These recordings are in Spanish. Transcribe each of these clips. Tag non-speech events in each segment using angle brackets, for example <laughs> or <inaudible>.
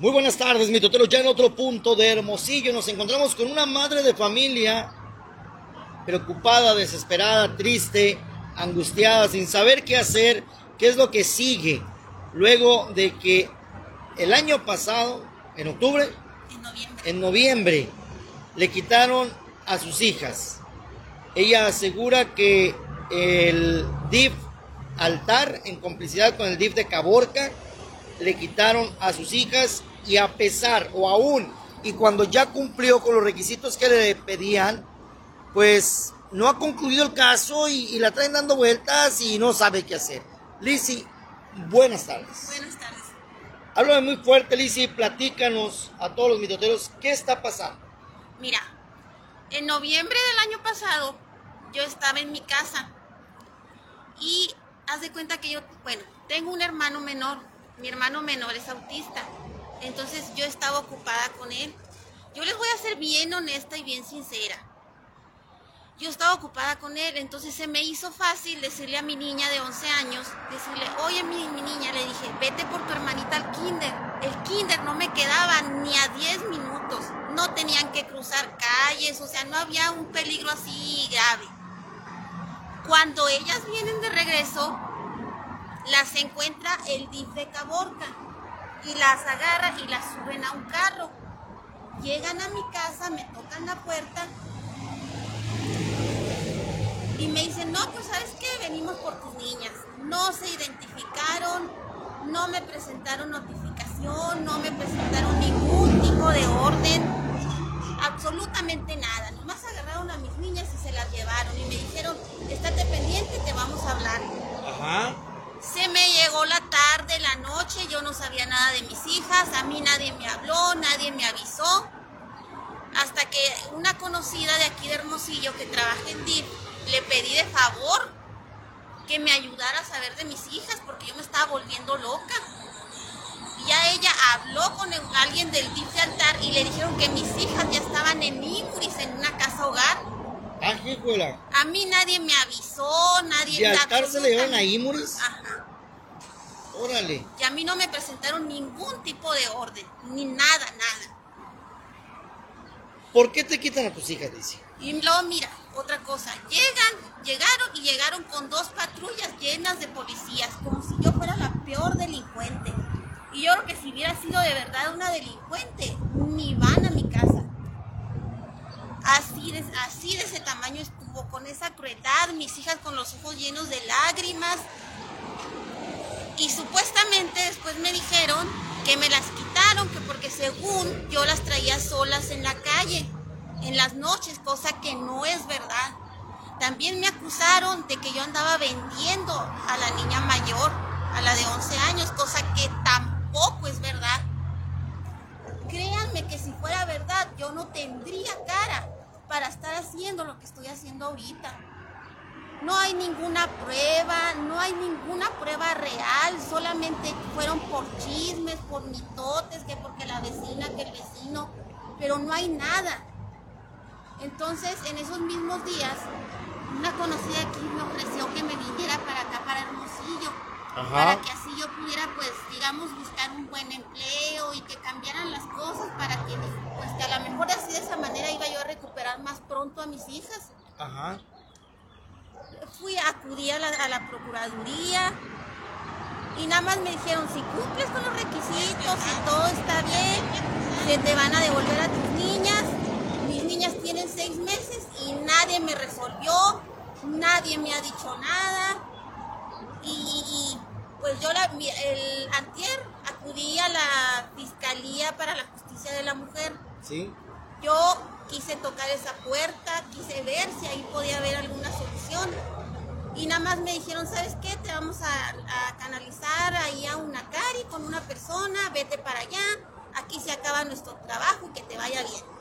Muy buenas tardes, mi totero. Ya en otro punto de Hermosillo nos encontramos con una madre de familia preocupada, desesperada, triste, angustiada, sin saber qué hacer, qué es lo que sigue. Luego de que el año pasado, en octubre, En noviembre. en noviembre, le quitaron a sus hijas. Ella asegura que el DIF Altar, en complicidad con el DIF de Caborca, le quitaron a sus hijas y a pesar o aún y cuando ya cumplió con los requisitos que le pedían, pues no ha concluido el caso y, y la traen dando vueltas y no sabe qué hacer. Lizzy, buenas tardes. Buenas tardes. Háblame muy fuerte, Lizzy, platícanos a todos los mitoteros qué está pasando. Mira, en noviembre del año pasado yo estaba en mi casa y haz de cuenta que yo, bueno, tengo un hermano menor. Mi hermano menor es autista. Entonces yo estaba ocupada con él. Yo les voy a ser bien honesta y bien sincera. Yo estaba ocupada con él, entonces se me hizo fácil decirle a mi niña de 11 años, decirle, oye mi, mi niña, le dije, vete por tu hermanita al kinder. El kinder no me quedaba ni a 10 minutos, no tenían que cruzar calles, o sea, no había un peligro así grave. Cuando ellas vienen de regreso, las encuentra el DIF de Caborca y las agarra y las suben a un carro. Llegan a mi casa, me tocan la puerta y me dicen, no, pues sabes qué, venimos por tus niñas. No se identificaron, no me presentaron notificación, no me presentaron ningún tipo de orden, absolutamente nada. Nomás agarraron a mis niñas y se las llevaron y me dijeron, estate pendiente, te vamos a hablar. Ajá. Se me llegó la tarde, la noche, yo no sabía nada de mis hijas, a mí nadie me habló, nadie me avisó. Hasta que una conocida de aquí de Hermosillo que trabaja en DIF, le pedí de favor que me ayudara a saber de mis hijas porque yo me estaba volviendo loca. Y ya ella habló con el- alguien del DIF de altar y le dijeron que mis hijas ya estaban en Imuris, en una casa hogar. Ah, híjola. A mí nadie me avisó, nadie... ¿De altar se le a Imuris? Ajá. Órale. Y a mí no me presentaron ningún tipo de orden, ni nada, nada. ¿Por qué te quitan a tus hijas, Lizzy? Y luego mira, otra cosa, llegan, llegaron y llegaron con dos patrullas llenas de policías, como si yo fuera la peor delincuente. Y yo creo que si hubiera sido de verdad una delincuente, ni van a mi casa. Así de, así de ese tamaño estuvo, con esa crueldad, mis hijas con los ojos llenos de lágrimas. Y supuestamente después me dijeron que me las quitaron, que porque según yo las traía solas en la calle, en las noches, cosa que no es verdad. También me acusaron de que yo andaba vendiendo a la niña mayor, a la de 11 años, cosa que tampoco es verdad. Créanme que si fuera verdad, yo no tendría cara para estar haciendo lo que estoy haciendo ahorita. No hay ninguna prueba, no hay ninguna prueba real, solamente fueron por chismes, por mitotes, que porque la vecina, que el vecino, pero no hay nada. Entonces, en esos mismos días, una conocida aquí me ofreció que me viniera para acá, para Hermosillo, Ajá. para que así yo pudiera, pues, digamos, buscar un buen empleo y que cambiaran las cosas para que, pues, que a lo mejor así de esa manera iba yo a recuperar más pronto a mis hijas Ajá. Fui a acudir a la, a la procuraduría y nada más me dijeron si cumples con los requisitos y todo está bien se te van a devolver a tus niñas mis niñas tienen seis meses y nadie me resolvió nadie me ha dicho nada y, pues yo la, el antier acudí a la fiscalía para la justicia de la mujer Sí. yo quise tocar esa puerta, quise ver si ahí podía haber alguna solución. Y nada más me dijeron, ¿sabes qué? Te vamos a, a canalizar ahí a una cari con una persona, vete para allá, aquí se acaba nuestro trabajo y que te vaya bien.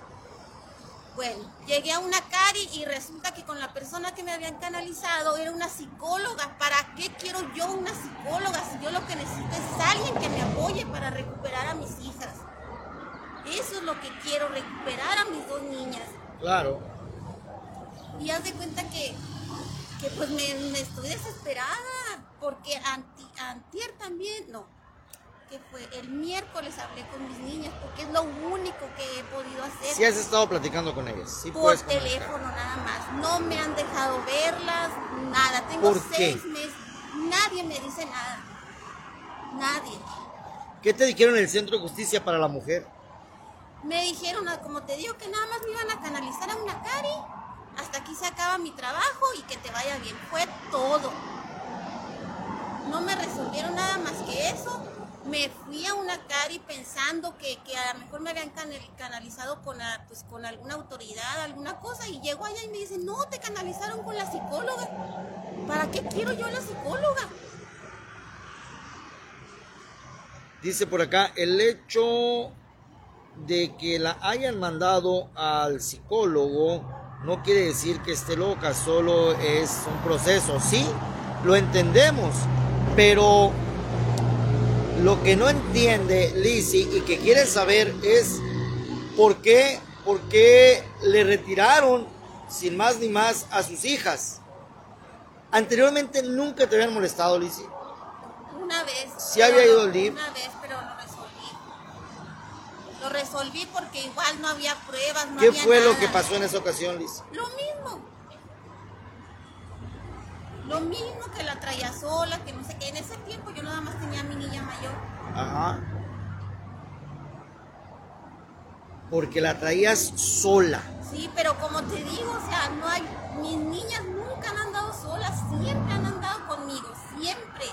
Bueno, llegué a una cari y resulta que con la persona que me habían canalizado era una psicóloga. ¿Para qué quiero yo una psicóloga si yo lo que necesito es alguien que me apoye para recuperar a mis hijas? Eso es lo que quiero, recuperar a mis dos niñas. Claro. Y haz de cuenta que, que pues me, me estoy desesperada, porque anti, antier también, no, que fue el miércoles hablé con mis niñas porque es lo único que he podido hacer. Sí has estado platicando con ellas. Sí por teléfono nada más. No me han dejado verlas, nada. Tengo ¿Por qué? seis meses. Nadie me dice nada. Nadie. ¿Qué te dijeron en el Centro de Justicia para la Mujer? Me dijeron, ah, como te digo, que nada más me iban a canalizar a una cari. Hasta aquí se acaba mi trabajo y que te vaya bien. Fue todo. No me resolvieron nada más que eso. Me fui a una cari pensando que, que a lo mejor me habían canal- canalizado con, la- pues, con alguna autoridad, alguna cosa. Y llego allá y me dicen, no, te canalizaron con la psicóloga. ¿Para qué quiero yo a la psicóloga? Dice por acá, el hecho de que la hayan mandado al psicólogo no quiere decir que esté loca, solo es un proceso. Sí, lo entendemos, pero lo que no entiende Lizzie y que quiere saber es por qué, por qué le retiraron sin más ni más a sus hijas. Anteriormente nunca te habían molestado, Lizzie. Una vez. Sí había ido al DIF. Una vez. Lo resolví porque igual no había pruebas, no ¿Qué había fue lo que pasó en esa ocasión, Lizzie? Lo mismo. Lo mismo que la traía sola, que no sé qué. En ese tiempo yo nada más tenía a mi niña mayor. Ajá. Porque la traías sola. Sí, pero como te digo, o sea, no hay. Mis niñas nunca han andado solas, siempre han andado conmigo, siempre.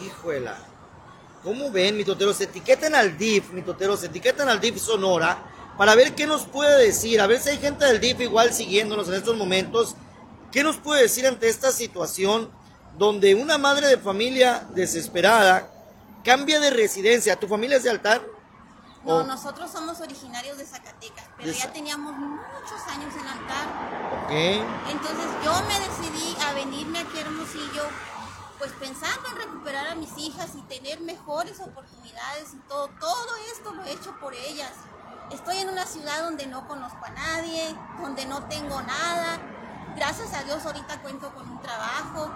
Híjuela. ¿Cómo ven, mitoteros? Etiqueten al DIF, mitoteros, etiqueten al DIF Sonora para ver qué nos puede decir. A ver si hay gente del DIF igual siguiéndonos en estos momentos. ¿Qué nos puede decir ante esta situación donde una madre de familia desesperada cambia de residencia? ¿Tu familia es de altar? No, nosotros somos originarios de Zacatecas, pero ya teníamos muchos años en altar. Ok. Entonces yo me decidí a venirme aquí a Hermosillo, pues pensando en recuperar a mis hijas y tener mejores oportunidades y todo. Todo esto lo he hecho por ellas. Estoy en una ciudad donde no conozco a nadie, donde no tengo nada. Gracias a Dios ahorita cuento con un trabajo.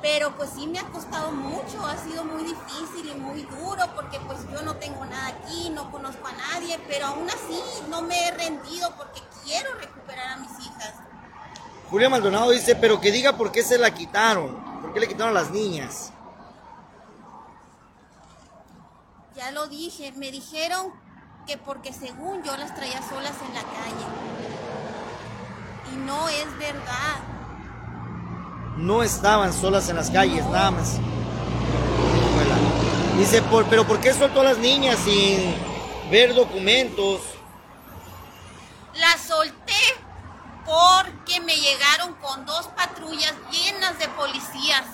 Pero pues sí me ha costado mucho, ha sido muy difícil y muy duro porque pues yo no tengo nada aquí, no conozco a nadie, pero aún así no me he rendido porque quiero recuperar a mis hijas. Julia Maldonado dice, pero que diga por qué se la quitaron. ¿Por qué le quitaron a las niñas? Ya lo dije, me dijeron que porque según yo las traía solas en la calle. Y no es verdad. no estaban solas en las calles, nada más. Dice, por, pero ¿por qué soltó a las niñas sin ver documentos? La solté porque me llegaron con dos patrullas llenas de policías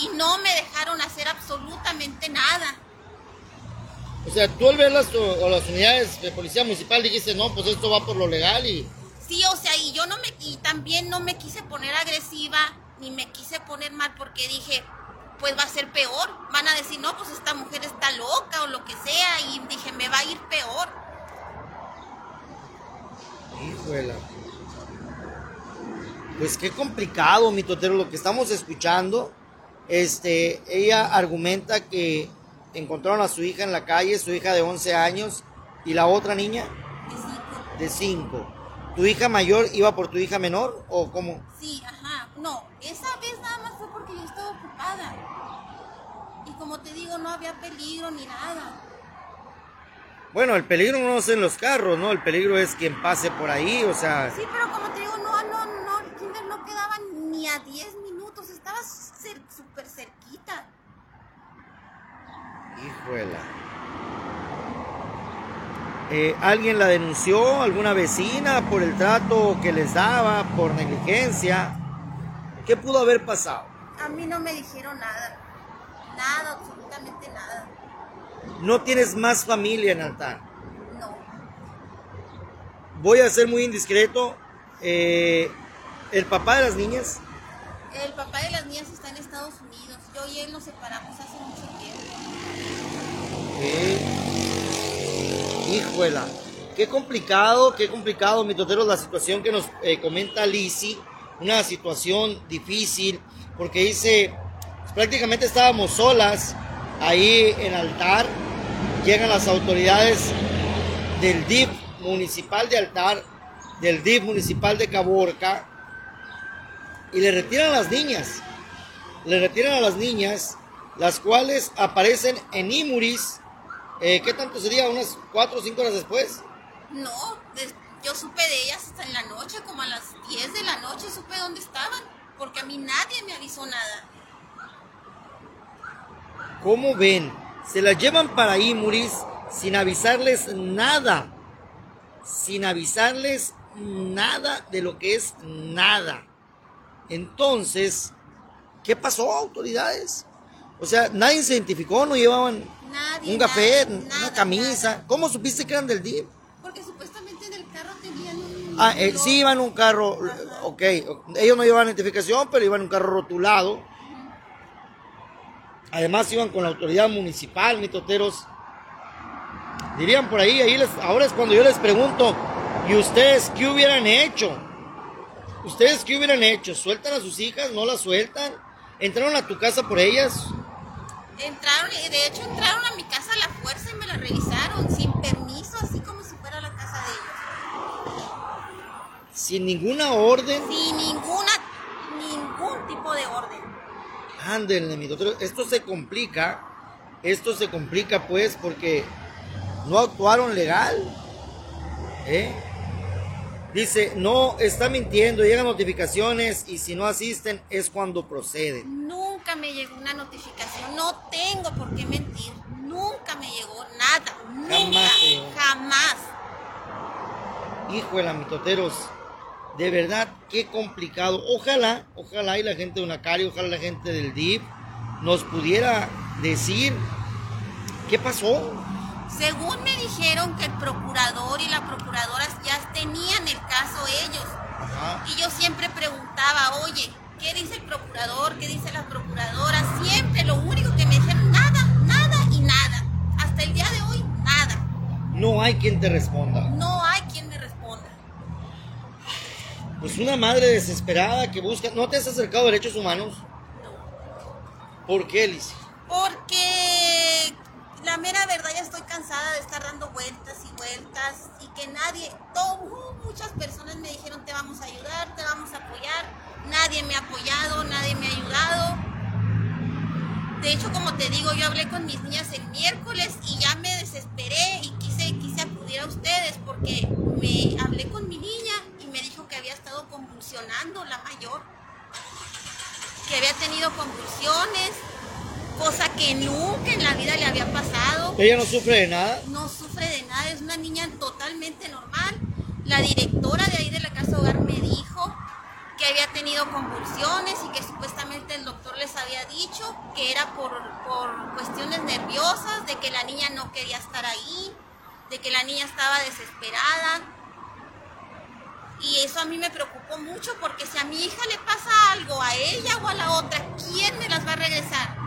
y no me dejaron hacer absolutamente nada. O sea, tú al ver las, o, o las unidades de policía municipal dijiste, no, pues esto va por lo legal y... Sí, o sea, y yo no me y también no me quise poner agresiva ni me quise poner mal porque dije, pues va a ser peor. Van a decir, "No, pues esta mujer está loca o lo que sea" y dije, "Me va a ir peor." Híjola. Pues qué complicado, mi totero, lo que estamos escuchando. Este, ella argumenta que encontraron a su hija en la calle, su hija de 11 años, y la otra niña de 5. ¿Tu hija mayor iba por tu hija menor o cómo? Sí, ajá. No, esa vez nada más fue porque yo estaba ocupada. Y como te digo, no había peligro ni nada. Bueno, el peligro no es en los carros, ¿no? El peligro es quien pase por ahí, o sea, Sí, pero como te digo, no, ni a 10 minutos, estaba cer- súper cerquita. híjola. Eh, ¿Alguien la denunció? ¿Alguna vecina por el trato que les daba, por negligencia? ¿Qué pudo haber pasado? A mí no me dijeron nada. Nada, absolutamente nada. No tienes más familia en altar. No. Voy a ser muy indiscreto. Eh, el papá de las niñas, El papá de las niñas está en Estados Unidos. Yo y él nos separamos hace mucho tiempo. Eh, Híjola, qué complicado, qué complicado, mi totero, la situación que nos eh, comenta Lisi, una situación difícil, porque dice, prácticamente estábamos solas ahí en altar. Llegan las autoridades del DIF municipal de altar, del DIF municipal de Caborca, y le retiran a las niñas. Le retiran a las niñas, las cuales aparecen en Imuris. Eh, ¿Qué tanto sería? ¿Unas cuatro o cinco horas después? No, yo supe de ellas hasta en la noche, como a las 10 de la noche supe dónde estaban, porque a mí nadie me avisó nada. ¿Cómo ven? Se las llevan para Imuris sin avisarles nada. Sin avisarles nada de lo que es nada. Entonces, ¿qué pasó, autoridades? O sea, nadie se identificó, no llevaban un café, una camisa. ¿Cómo supiste que eran del DIF? Porque supuestamente en el carro tenían un... Ah, eh, sí iban en un carro, ok. Ellos no llevaban identificación, pero iban en un carro rotulado. Además iban con la autoridad municipal, mitoteros. Dirían por ahí, ahí les, ahora es cuando yo les pregunto, ¿y ustedes qué hubieran hecho? ¿Ustedes qué hubieran hecho? ¿Sueltan a sus hijas? ¿No las sueltan? ¿Entraron a tu casa por ellas? Entraron, de hecho entraron a mi casa a la fuerza y me la revisaron sin permiso, así como si fuera la casa de ellos. ¿Sin ninguna orden? Sin ninguna, ningún tipo de orden. Ándenle, mi doctor. Esto se complica, esto se complica pues porque no actuaron legal. ¿Eh? Dice, no, está mintiendo, llegan notificaciones y si no asisten es cuando proceden. Nunca me llegó una notificación, no tengo por qué mentir, nunca me llegó nada, nunca, jamás. Hijo de la mitoteros, de verdad, qué complicado. Ojalá, ojalá y la gente de Unacari, ojalá la gente del DIP nos pudiera decir qué pasó. Según me dijeron que el procurador y la procuradora ya tenían el caso ellos. Y yo siempre preguntaba, oye, ¿qué dice el procurador? ¿Qué dice la procuradora? Siempre lo único que me dijeron, nada, nada y nada. Hasta el día de hoy, nada. No hay quien te responda. No hay quien me responda. Pues una madre desesperada que busca... ¿No te has acercado a derechos humanos? No. ¿Por qué, Liz? Porque la mera verdad ya estoy cansada de estar dando vueltas y vueltas y que nadie, todo, muchas personas me dijeron te vamos a ayudar, te vamos a apoyar, nadie me ha apoyado, nadie me ha ayudado. De hecho, como te digo, yo hablé con mis niñas el miércoles y ya me desesperé y quise, quise acudir a ustedes porque me hablé con mi niña y me dijo que había estado convulsionando la mayor, que había tenido convulsiones, cosa que nunca en la vida le había pasado. ¿Ella no sufre de nada? No sufre de nada, es una niña totalmente normal. La directora de ahí de la casa hogar me dijo que había tenido convulsiones y que supuestamente el doctor les había dicho que era por, por cuestiones nerviosas, de que la niña no quería estar ahí, de que la niña estaba desesperada. Y eso a mí me preocupó mucho porque si a mi hija le pasa algo a ella o a la otra, ¿quién me las va a regresar?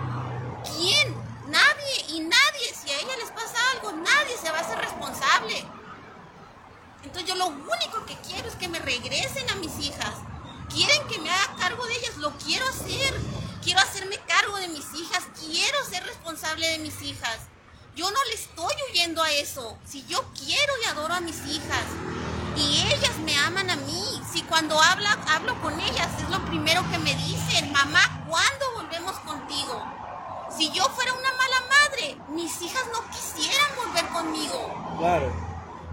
Nadie. Y nadie. Si a ella les pasa algo, nadie se va a hacer responsable. Entonces yo lo único que quiero es que me regresen a mis hijas. Quieren que me haga cargo de ellas. Lo quiero hacer. Quiero hacerme cargo de mis hijas. Quiero ser responsable de mis hijas. Yo no le estoy huyendo a eso. Si yo quiero y adoro a mis hijas. Y ellas me aman a mí. Si cuando habla, hablo con ellas es lo primero que me dicen. Mamá, ¿cuándo volvemos contigo? Si yo fuera una mala madre, mis hijas no quisieran volver conmigo. Claro.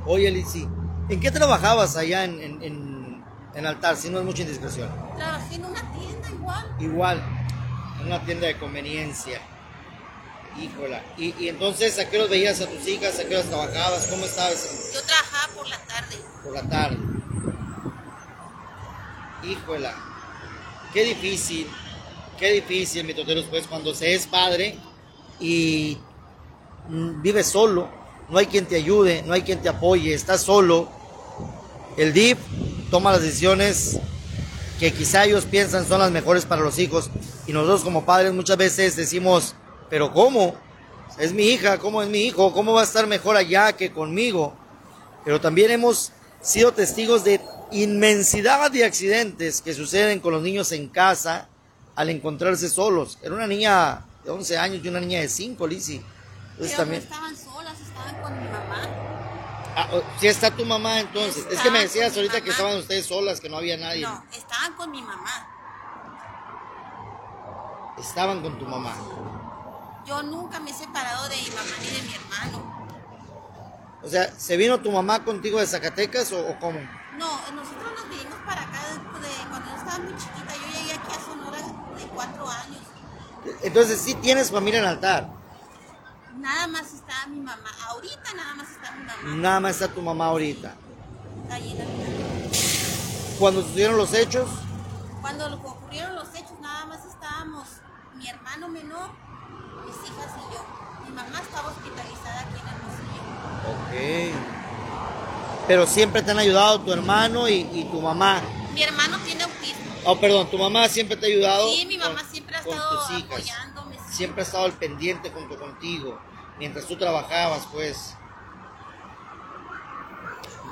Oye, Lizzy, ¿en qué trabajabas allá en, en, en, Altar, si no es mucha indiscreción? Trabajé en una tienda igual. Igual, en una tienda de conveniencia. Híjola. ¿Y, y entonces a qué horas veías a tus hijas? ¿A qué horas trabajabas? ¿Cómo estabas? Yo trabajaba por la tarde. Por la tarde. Híjola. Qué difícil. Qué difícil, mi toteros, pues cuando se es padre y vives solo, no hay quien te ayude, no hay quien te apoye, estás solo. El DIP toma las decisiones que quizá ellos piensan son las mejores para los hijos y nosotros como padres muchas veces decimos, pero ¿cómo? Es mi hija, ¿cómo es mi hijo? ¿Cómo va a estar mejor allá que conmigo? Pero también hemos sido testigos de inmensidad de accidentes que suceden con los niños en casa al encontrarse solos. Era una niña de 11 años y una niña de 5, Lizzy. Entonces, también... no estaban solas, estaban con mi mamá. Ah, si está tu mamá entonces. es que me decías ahorita que estaban ustedes solas, que no había nadie. No, estaban con mi mamá. Estaban con tu mamá. Yo nunca me he separado de mi mamá ni de mi hermano. O sea, ¿se vino tu mamá contigo de Zacatecas o, cómo? No, nosotros nos vinimos para acá de, cuando yo estaba muy chiquita. Yo llegué aquí a Sonora de cuatro años. Entonces sí tienes familia en altar. Nada más está mi mamá. Ahorita nada más está mi mamá. Nada más está tu mamá ahorita. Está llena ¿Cuando sucedieron los hechos? Cuando ocurrieron los hechos nada más estábamos mi hermano menor, mis hijas y yo. Mi mamá estaba hospitalizada aquí en Ok. Pero siempre te han ayudado tu hermano y, tu mamá. Mi hermano tiene autismo. Oh, perdón, tu mamá siempre te ha ayudado. Sí, mi mamá siempre ha estado apoyándome. Siempre ha estado al pendiente junto contigo, mientras tú trabajabas, pues.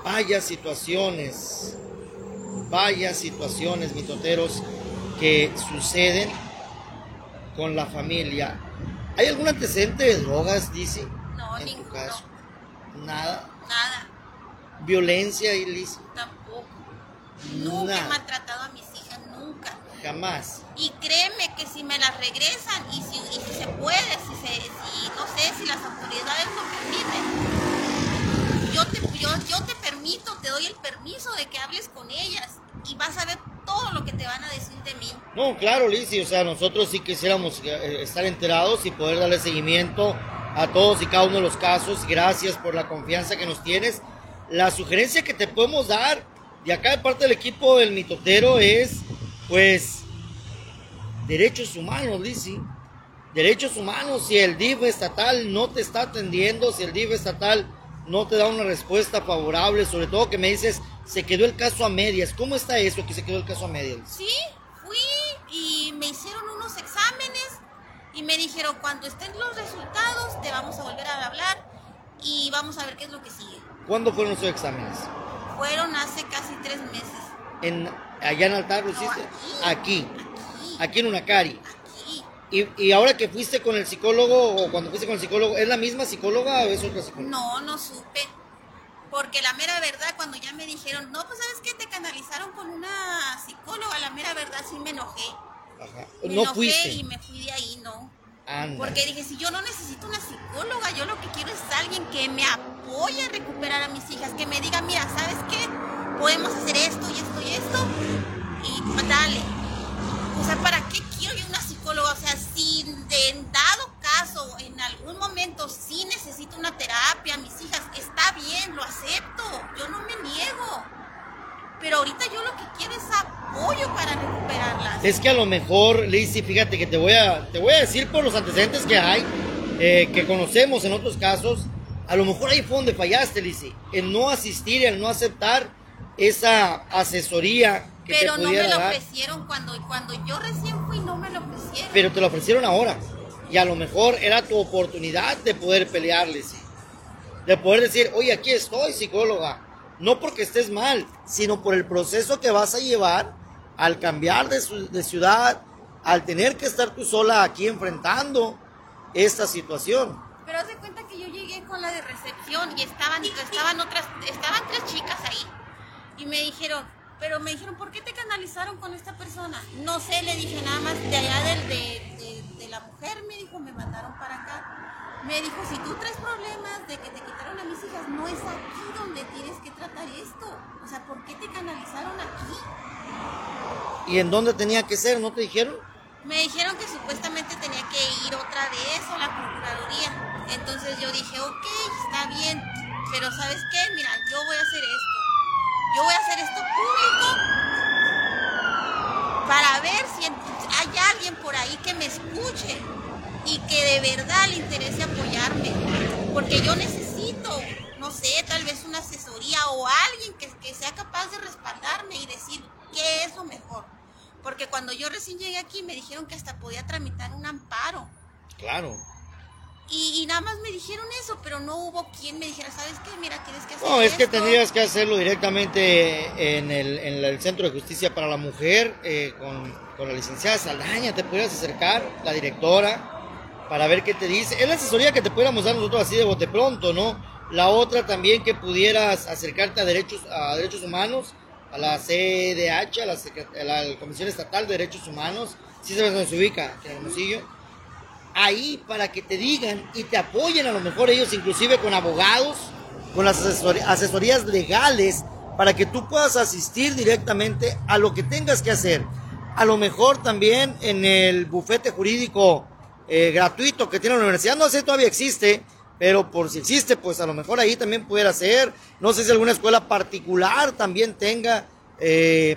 Vaya situaciones, vaya situaciones, mitoteros, que suceden con la familia. ¿Hay algún antecedente de drogas, dice? No, en Tu caso? Nada. Nada. Violencia, Liz. Tampoco. Nunca he maltratado a mis. Jamás. Y créeme que si me las regresan y si, se puede, si, se, si no sé, si las autoridades lo permiten, yo te, yo, yo te permito, te doy el permiso de que hables con ellas y vas a ver todo lo que te van a decir de mí. No, claro, Lizzy, o sea, nosotros sí quisiéramos eh, estar enterados y poder darle seguimiento a todos y cada uno de los casos. Gracias por la confianza que nos tienes. La sugerencia que te podemos dar de acá de parte del equipo del mitotero es, pues, derechos humanos, Lizzy. Derechos humanos, si el DIF estatal no te está atendiendo, si el DIF estatal no te da una respuesta favorable, sobre todo que me dices, se quedó el caso a medias. ¿Cómo está eso que se quedó el caso a medias? Sí, fui y me hicieron unos exámenes y me dijeron, cuando estén los resultados, te vamos a volver a hablar y vamos a ver qué es lo que sigue. ¿Cuándo fueron esos exámenes? Fueron hace casi tres meses. ¿En, ¿Allá en Altar lo hiciste? aquí. Aquí. Aquí, en Unacari. Aquí. Y, y, ahora que fuiste con el psicólogo, o cuando fuiste con el psicólogo, ¿es la misma psicóloga o es otra psicóloga? No, no supe. Porque la mera verdad, cuando ya me dijeron, no, pues sabes qué, te canalizaron con una psicóloga, la mera verdad sí me enojé. Ajá. Me no enojé fuiste. y me fui de ahí, no. Anda. Porque dije, si yo no necesito una psicóloga, yo lo que quiero es alguien que me apoye a recuperar a mis hijas, que me diga, mira, ¿sabes qué? Podemos hacer esto y esto y esto. Y dale. O sea, ¿para qué quiero yo una psicóloga? O sea, si de dado caso, en algún momento sí necesito una terapia, mis hijas, está bien, lo acepto, yo no me niego. Pero ahorita yo lo que quiero es apoyo para recuperarlas. Es que a lo mejor, Lizzy, fíjate que te voy a, te voy a decir por los antecedentes que hay, eh, que conocemos en otros casos, a lo mejor ahí fue donde fallaste, Lizzy, en no asistir, en no aceptar esa asesoría que Pero te no me lo dar. ofrecieron cuando, cuando yo recién fui, no me lo ofrecieron. Pero te lo ofrecieron ahora. Y a lo mejor era tu oportunidad de poder pelearles. De poder decir, oye, aquí estoy, psicóloga. No porque estés mal, sino por el proceso que vas a llevar al cambiar de, de ciudad, al tener que estar tú sola aquí enfrentando esta situación. Pero haz de cuenta que yo llegué con la de recepción y estaban, estaban otras, estaban tres chicas ahí. Y me dijeron, pero me dijeron, ¿por qué te canalizaron con esta persona? No sé, le dije nada más de allá del, de, de, la mujer, me dijo, me mandaron para acá. Me dijo, si tú traes problemas de que te quitaron a mis hijas, no es aquí donde tienes que tratar esto. O sea, ¿por qué te canalizaron aquí? ¿Y en dónde tenía que ser? ¿No te dijeron? Me dijeron que supuestamente tenía que ir otra vez a la Procuraduría. Entonces yo dije, ok, está bien, pero ¿sabes qué? Mira, yo voy a hacer esto. Yo voy a hacer esto público para ver si hay alguien por ahí que me escuche y que de verdad le interese apoyarme. Porque yo necesito, no sé, tal vez una asesoría o alguien que, que sea capaz de respaldarme y decir qué es lo mejor. Porque cuando yo recién llegué aquí me dijeron que hasta podía tramitar un amparo. Claro. Y, nada más me dijeron eso, pero no hubo quien me dijera, ¿sabes qué? Mira, tienes que hacer No, es que tendrías que hacerlo directamente en el, en el Centro de Justicia para la Mujer, eh, con, con, la licenciada Saldaña, te pudieras acercar, la directora, para ver qué te dice. Es la asesoría que te pudiéramos dar nosotros así de bote pronto, ¿no? La otra también que pudieras acercarte a derechos, a derechos humanos, a la CDH, a la, a la Comisión Estatal de Derechos Humanos, si sabes dónde se ubica, en Hermosillo ahí para que te digan y te apoyen a lo mejor ellos inclusive con abogados, con las asesorías legales, para que tú puedas asistir directamente a lo que tengas que hacer. A lo mejor también en el bufete jurídico eh, gratuito que tiene la universidad, no sé si todavía existe, pero por si existe, pues a lo mejor ahí también pudiera ser. No sé si alguna escuela particular también tenga eh,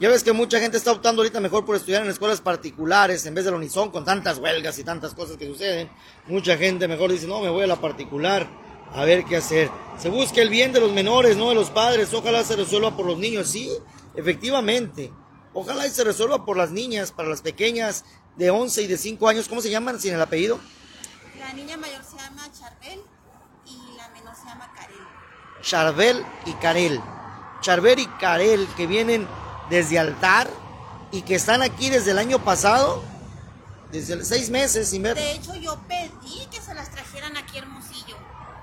ya ves que mucha gente está optando ahorita mejor por estudiar en escuelas particulares en vez de la Unison con tantas huelgas y tantas cosas que suceden. Mucha gente mejor dice, no, me voy a la particular a ver qué hacer. Se busca el bien de los menores, no de los padres. Ojalá se resuelva por los niños. Sí, efectivamente. Ojalá y se resuelva por las niñas, para las pequeñas de 11 y de 5 años. ¿Cómo se llaman sin el apellido? La niña mayor se llama Charbel y la menor se llama Karel. Charbel y Karel. Charbel y Karel que vienen desde altar y que están aquí desde el año pasado, desde seis meses sin ver. De hecho, yo pedí que se las trajeran aquí Hermosillo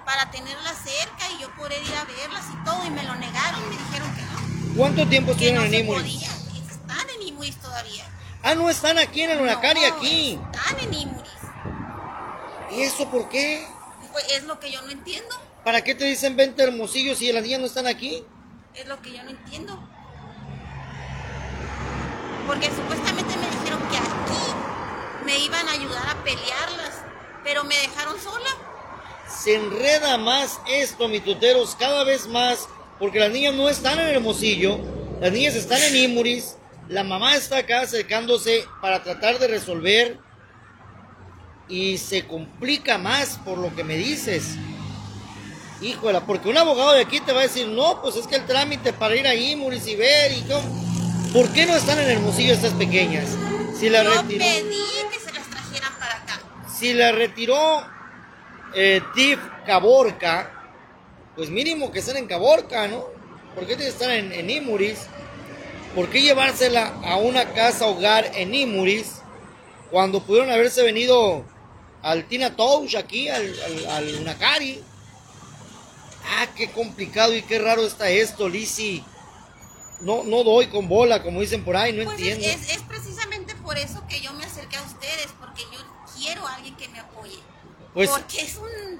para tenerlas cerca y yo poder ir a verlas y todo y me lo negaron, me dijeron que no. ¿Cuánto tiempo estuvieron en Imuris? Están en Imuris todavía. Ah, no están aquí en el Unacari, aquí. Están en Imuris. ¿Y eso por qué? Pues es lo que yo no entiendo. ¿Para qué te dicen vente Hermosillo si las niñas no están aquí? Es lo que yo no entiendo porque supuestamente me dijeron que aquí me iban a ayudar a pelearlas, pero me dejaron sola. Se enreda más esto, mi tuteros, cada vez más, porque las niñas no están en Hermosillo, las niñas están en Imuris, la mamá está acá acercándose para tratar de resolver y se complica más por lo que me dices. Híjola, porque un abogado de aquí te va a decir, no, pues es que el trámite para ir a Imuris y ver y cómo ¿Por qué no están en Hermosillo estas pequeñas? Si la Yo pedí que se las trajeran para acá. Si la retiró eh, Tif Caborca, pues mínimo que estén en Caborca, ¿no? ¿Por qué tiene que estar en, Imuris? ¿Por qué llevársela a una casa hogar en Imuris cuando pudieron haberse venido al Tina Touch aquí, al, al, al Unacari? Ah, qué complicado y qué raro está esto, Lisi no, no doy con bola, como dicen por ahí, no pues entiendo. Es, precisamente por eso que yo me acerqué a ustedes, porque yo quiero a alguien que me apoye. Pues, porque es un...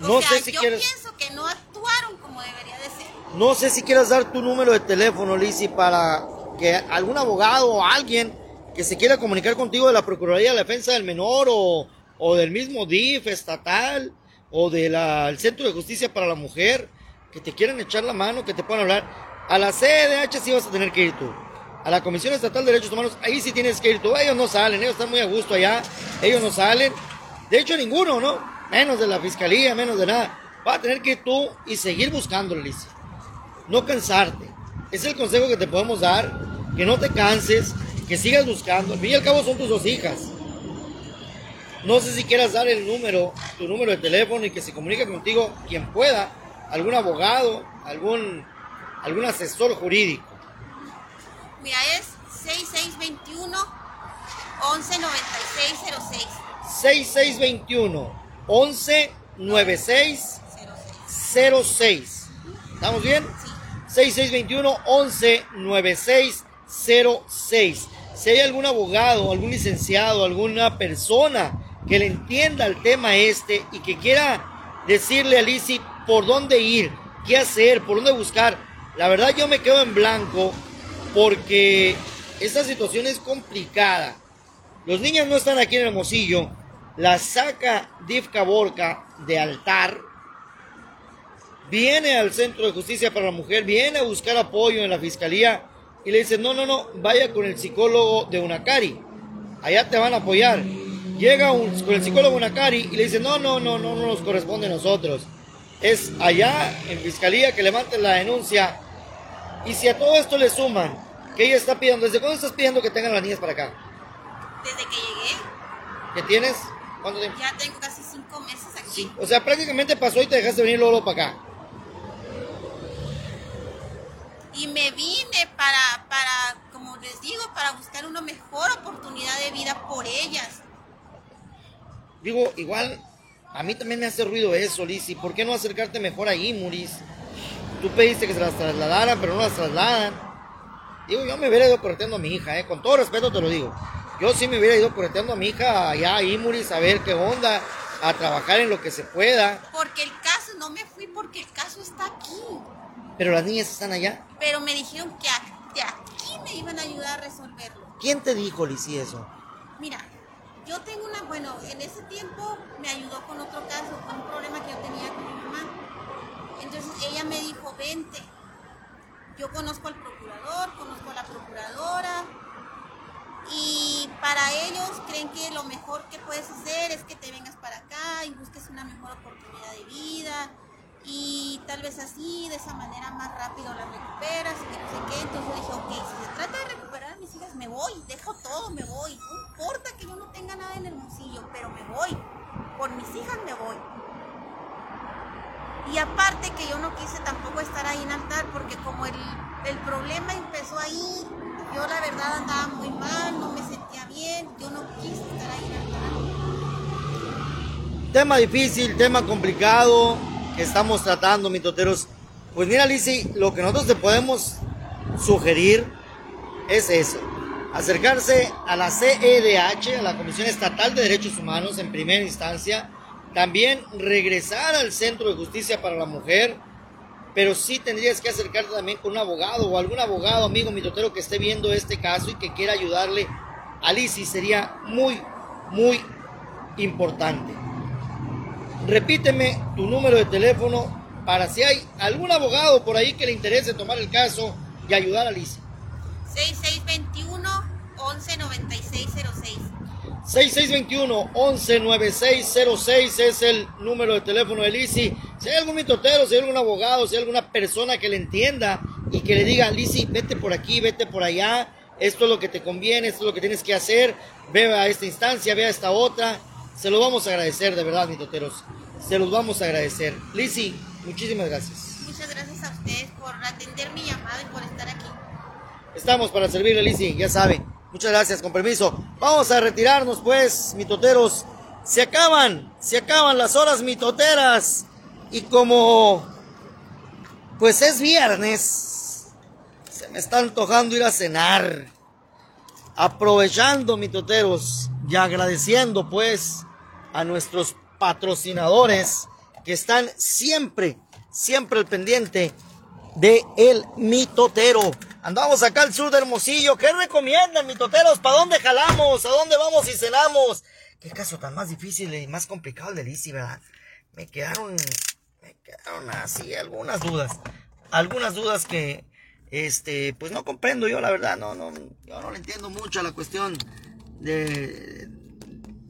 no sé si yo pienso que no actuaron como debería de ser. No sé si quieras dar tu número de teléfono, Lizzy, para que algún abogado o alguien que se quiera comunicar contigo de la Procuraduría de la Defensa del Menor o, o del mismo DIF estatal o del Centro de Justicia para la Mujer, que te quieran echar la mano, que te puedan hablar a la CDH sí vas a tener que ir tú. A la Comisión Estatal de Derechos Humanos, ahí sí tienes que ir tú. Ellos no salen, ellos están muy a gusto allá. Ellos no salen. De hecho, ninguno, ¿no? Menos de la Fiscalía, menos de nada. Va a tener que ir tú y seguir buscándolo, Alicia. No cansarte. Es el consejo que te podemos dar. Que no te canses, que sigas buscando. Al fin y al cabo son tus dos hijas. No sé si quieras dar el número, tu número de teléfono y que se comunique contigo quien pueda. Algún abogado, algún algún asesor jurídico. Mira, es 6621 119606. 6621 119606. ¿Estamos bien? Sí. 6621 119606. Si hay algún abogado, algún licenciado, alguna persona que le entienda el tema este y que quiera decirle a Lizzie por dónde ir, qué hacer, por dónde buscar, la verdad yo me quedo en blanco porque esta situación es complicada. Los niños no están aquí en Hermosillo. La saca Divka Borca de altar. Viene al Centro de Justicia para la Mujer, viene a buscar apoyo en la fiscalía y le dice, no, no, no, vaya con el psicólogo de Unacari. Allá te van a apoyar. Llega con el psicólogo Unacari y le dice, no, no, no, no, no nos corresponde a nosotros es allá en fiscalía que levanten la denuncia. Y si a todo esto le suman que ella está pidiendo, ¿desde cuándo estás pidiendo que tengan las niñas para acá? Desde que llegué. ¿Qué tienes? ¿Cuánto tiempo? Ya tengo casi cinco meses aquí. O sea, prácticamente pasó y te dejaste venir luego para acá. Y me vine para, para, como les digo, para buscar una mejor oportunidad de vida por ellas. Digo, igual, a mí también me hace ruido eso, Lizzy. ¿Por qué no acercarte mejor ahí, Muris? Tú pediste que se las trasladaran, pero no las trasladan. Digo, yo me hubiera ido correteando a mi hija, ¿eh? Con todo respeto te lo digo. Yo sí me hubiera ido correteando a mi hija allá a Imuris a ver qué onda, a trabajar en lo que se pueda. Porque el caso, no me fui porque el caso está aquí. Pero las niñas están allá. Pero me dijeron que aquí me iban a ayudar a resolverlo. ¿Quién te dijo, Lizzy, eso? Mira, yo tengo una, bueno, en ese tiempo me ayudó con otro caso, con un problema que yo tenía con mi mamá. Entonces ella me dijo, vente. Yo conozco al procurador, conozco a la procuradora, y para ellos creen que lo mejor que puedes hacer es que te vengas para acá y busques una mejor oportunidad de vida y tal vez así, de esa manera más rápido la recuperas y que no sé qué. Entonces dije, ok, si se trata de recuperar a mis hijas, me voy, dejo todo, me voy. No importa que yo no tenga nada en el bolsillo, pero me voy. Por mis hijas me voy. Y aparte que yo no quise tampoco estar ahí en altar porque como el, el problema empezó ahí, yo la verdad andaba muy mal, no me sentía bien, yo no quise estar ahí en altar. Tema difícil, tema complicado que estamos tratando, mitoteros. Pues mira, Lizzy, lo que nosotros te podemos sugerir es eso. Acercarse a la CEDH, a la Comisión Estatal de Derechos Humanos en primera instancia. También regresar al Centro de Justicia para la Mujer. Pero sí tendrías que acercarte también con un abogado o algún abogado, amigo mitotero que esté viendo este caso y que quiera ayudarle a Lizzy. Sería muy, muy importante. Repíteme tu número de teléfono para si hay algún abogado por ahí que le interese tomar el caso y ayudar a Lizzy. 6621-119606. 6621-119606 es el número de teléfono de Lizzy. Si hay algún mitotero, si hay algún abogado, si hay alguna persona que le entienda y que le diga, Lizzy, vete por aquí, vete por allá, esto es lo que te conviene, esto es lo que tienes que hacer, ve a esta instancia, ve a esta otra se lo vamos a agradecer, de verdad, mitoteros. Se los vamos a agradecer. Lizzy, muchísimas gracias. Muchas gracias a ustedes por atender mi llamada y por estar aquí. Estamos para servirle, Lizzy, ya saben. Muchas gracias, con permiso. Vamos a retirarnos, pues, mitoteros. Se acaban, se acaban las horas mitoteras. Y como, pues es viernes, se me está antojando ir a cenar. Aprovechando, mitoteros, y agradeciendo pues a nuestros patrocinadores que están siempre, siempre al pendiente de el mitotero. Andamos acá al sur de Hermosillo. ¿Qué recomiendan, mitoteros? ¿Para dónde jalamos? ¿A dónde vamos y cenamos? Qué caso tan más difícil y más complicado el de Lizzy, ¿verdad? Me quedaron, me quedaron así algunas dudas. Algunas dudas que, este, pues no comprendo yo, la verdad. No, no, yo no le entiendo mucho a la cuestión de,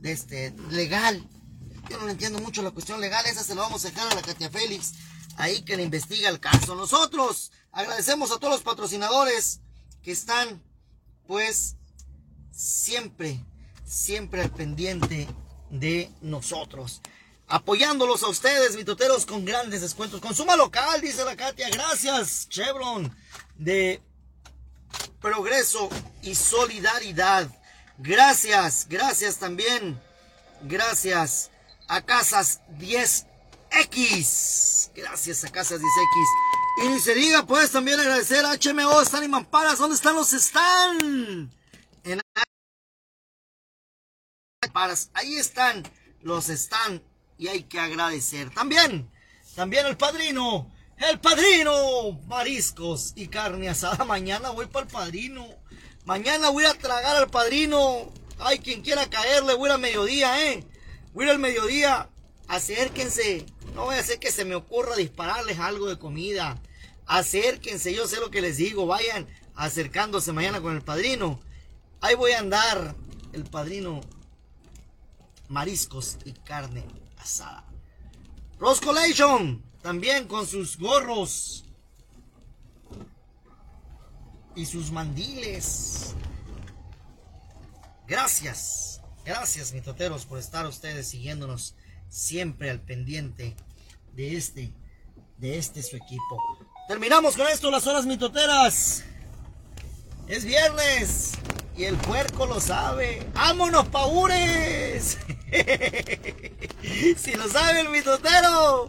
este, legal. Yo no entiendo mucho la cuestión legal, esa se la vamos a dejar a la Katia Félix, ahí que le investiga el caso. Nosotros agradecemos a todos los patrocinadores que están, pues, siempre, siempre al pendiente de nosotros. Apoyándolos a ustedes, mitoteros, con grandes descuentos. Consuma local, dice la Katia. Gracias, Chevron, de progreso y solidaridad. Gracias, gracias también. Gracias a Casas 10X. Gracias a Casas 10X. Y ni se diga, pues también agradecer a HMO Están y Mamparas. ¿Dónde están los están? En Mamparas. Ahí están los están. Y hay que agradecer. También, también el padrino. El padrino. Mariscos y carne asada. Mañana voy para el padrino. Mañana voy a tragar al padrino. Ay, quien quiera caerle, voy a ir al mediodía, ¿eh? Voy a ir al mediodía. Acérquense. No voy a hacer que se me ocurra dispararles algo de comida. Acérquense, yo sé lo que les digo. Vayan acercándose mañana con el padrino. Ahí voy a andar. El padrino. Mariscos y carne asada. Roscolation. También con sus gorros y sus mandiles. Gracias, Gracias, mitoteros, por estar ustedes siguiéndonos siempre al pendiente de este, de este su equipo. Terminamos con esto, las horas mitoteras. Es viernes y el puerco lo sabe. ¡Vámonos, paures! <laughs> si lo sabe el mitotero,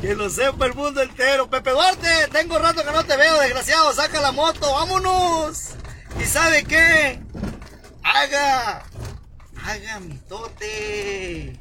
que lo sepa el mundo entero. Pepe Duarte, tengo rato que no te veo, desgraciado. Saca la moto, vámonos. ¿Y sabe qué? Haga, haga mitote.